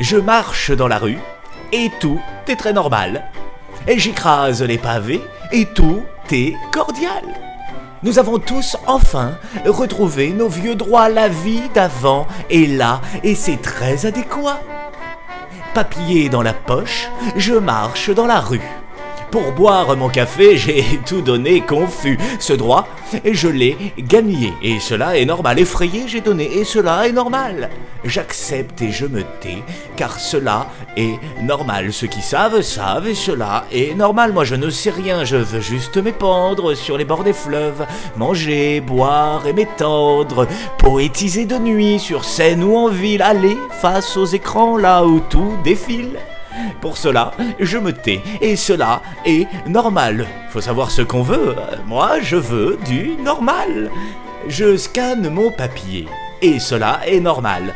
Je marche dans la rue et tout est très normal. Et j'écrase les pavés et tout est cordial. Nous avons tous enfin retrouvé nos vieux droits, la vie d'avant est là et c'est très adéquat. Papier dans la poche, je marche dans la rue. Pour boire mon café, j'ai tout donné confus. Ce droit, je l'ai gagné. Et cela est normal. Effrayé, j'ai donné. Et cela est normal. J'accepte et je me tais, car cela est normal. Ceux qui savent, savent, et cela est normal. Moi, je ne sais rien. Je veux juste m'épandre sur les bords des fleuves, manger, boire et m'étendre, poétiser de nuit, sur scène ou en ville, aller face aux écrans là où tout défile. Pour cela, je me tais, et cela est normal. Faut savoir ce qu'on veut. Moi, je veux du normal. Je scanne mon papier, et cela est normal.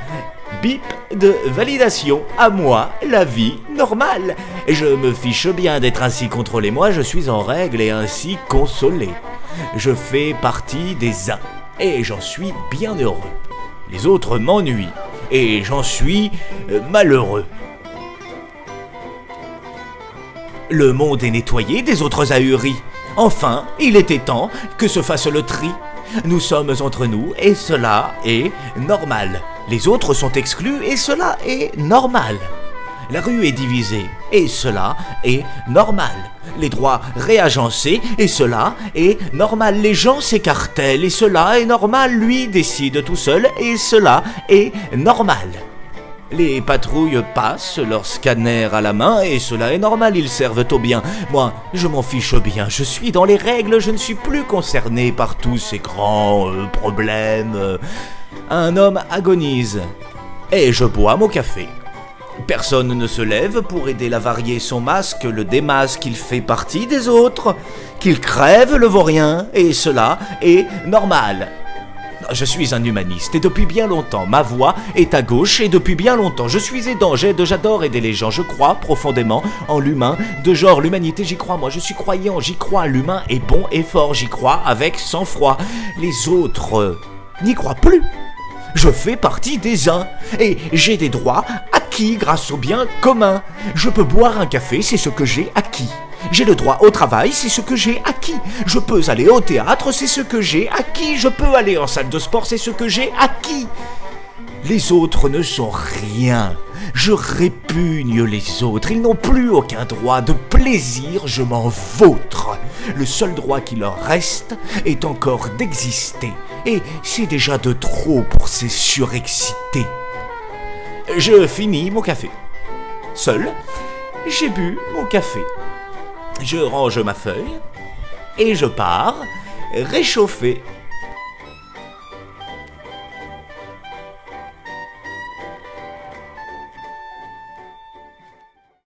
Bip de validation, à moi, la vie normale. Je me fiche bien d'être ainsi contrôlé, moi je suis en règle et ainsi consolé. Je fais partie des uns, et j'en suis bien heureux. Les autres m'ennuient, et j'en suis euh, malheureux. Le monde est nettoyé des autres ahuris. Enfin, il était temps que se fasse le tri. Nous sommes entre nous et cela est normal. Les autres sont exclus et cela est normal. La rue est divisée et cela est normal. Les droits réagencés et cela est normal. Les gens s'écartèlent et cela est normal. Lui décide tout seul et cela est normal. Les patrouilles passent, leur scanner à la main, et cela est normal, ils servent au bien. Moi, je m'en fiche bien, je suis dans les règles, je ne suis plus concerné par tous ces grands euh, problèmes. Un homme agonise, et je bois mon café. Personne ne se lève pour aider la varier son masque, le démasque, il fait partie des autres. Qu'il crève le vaurien, et cela est normal. Je suis un humaniste et depuis bien longtemps, ma voix est à gauche et depuis bien longtemps, je suis aidant, j'aide, j'adore aider les gens. Je crois profondément en l'humain, de genre l'humanité, j'y crois moi, je suis croyant, j'y crois, l'humain est bon et fort, j'y crois avec sang-froid. Les autres euh, n'y croient plus. Je fais partie des uns et j'ai des droits acquis grâce au bien commun. Je peux boire un café, c'est ce que j'ai acquis. J'ai le droit au travail, c'est ce que j'ai acquis. Je peux aller au théâtre, c'est ce que j'ai acquis. Je peux aller en salle de sport, c'est ce que j'ai acquis. Les autres ne sont rien. Je répugne les autres. Ils n'ont plus aucun droit de plaisir. Je m'en vautre. Le seul droit qui leur reste est encore d'exister. Et c'est déjà de trop pour ces surexcités. Je finis mon café. Seul, j'ai bu mon café. Je range ma feuille et je pars réchauffer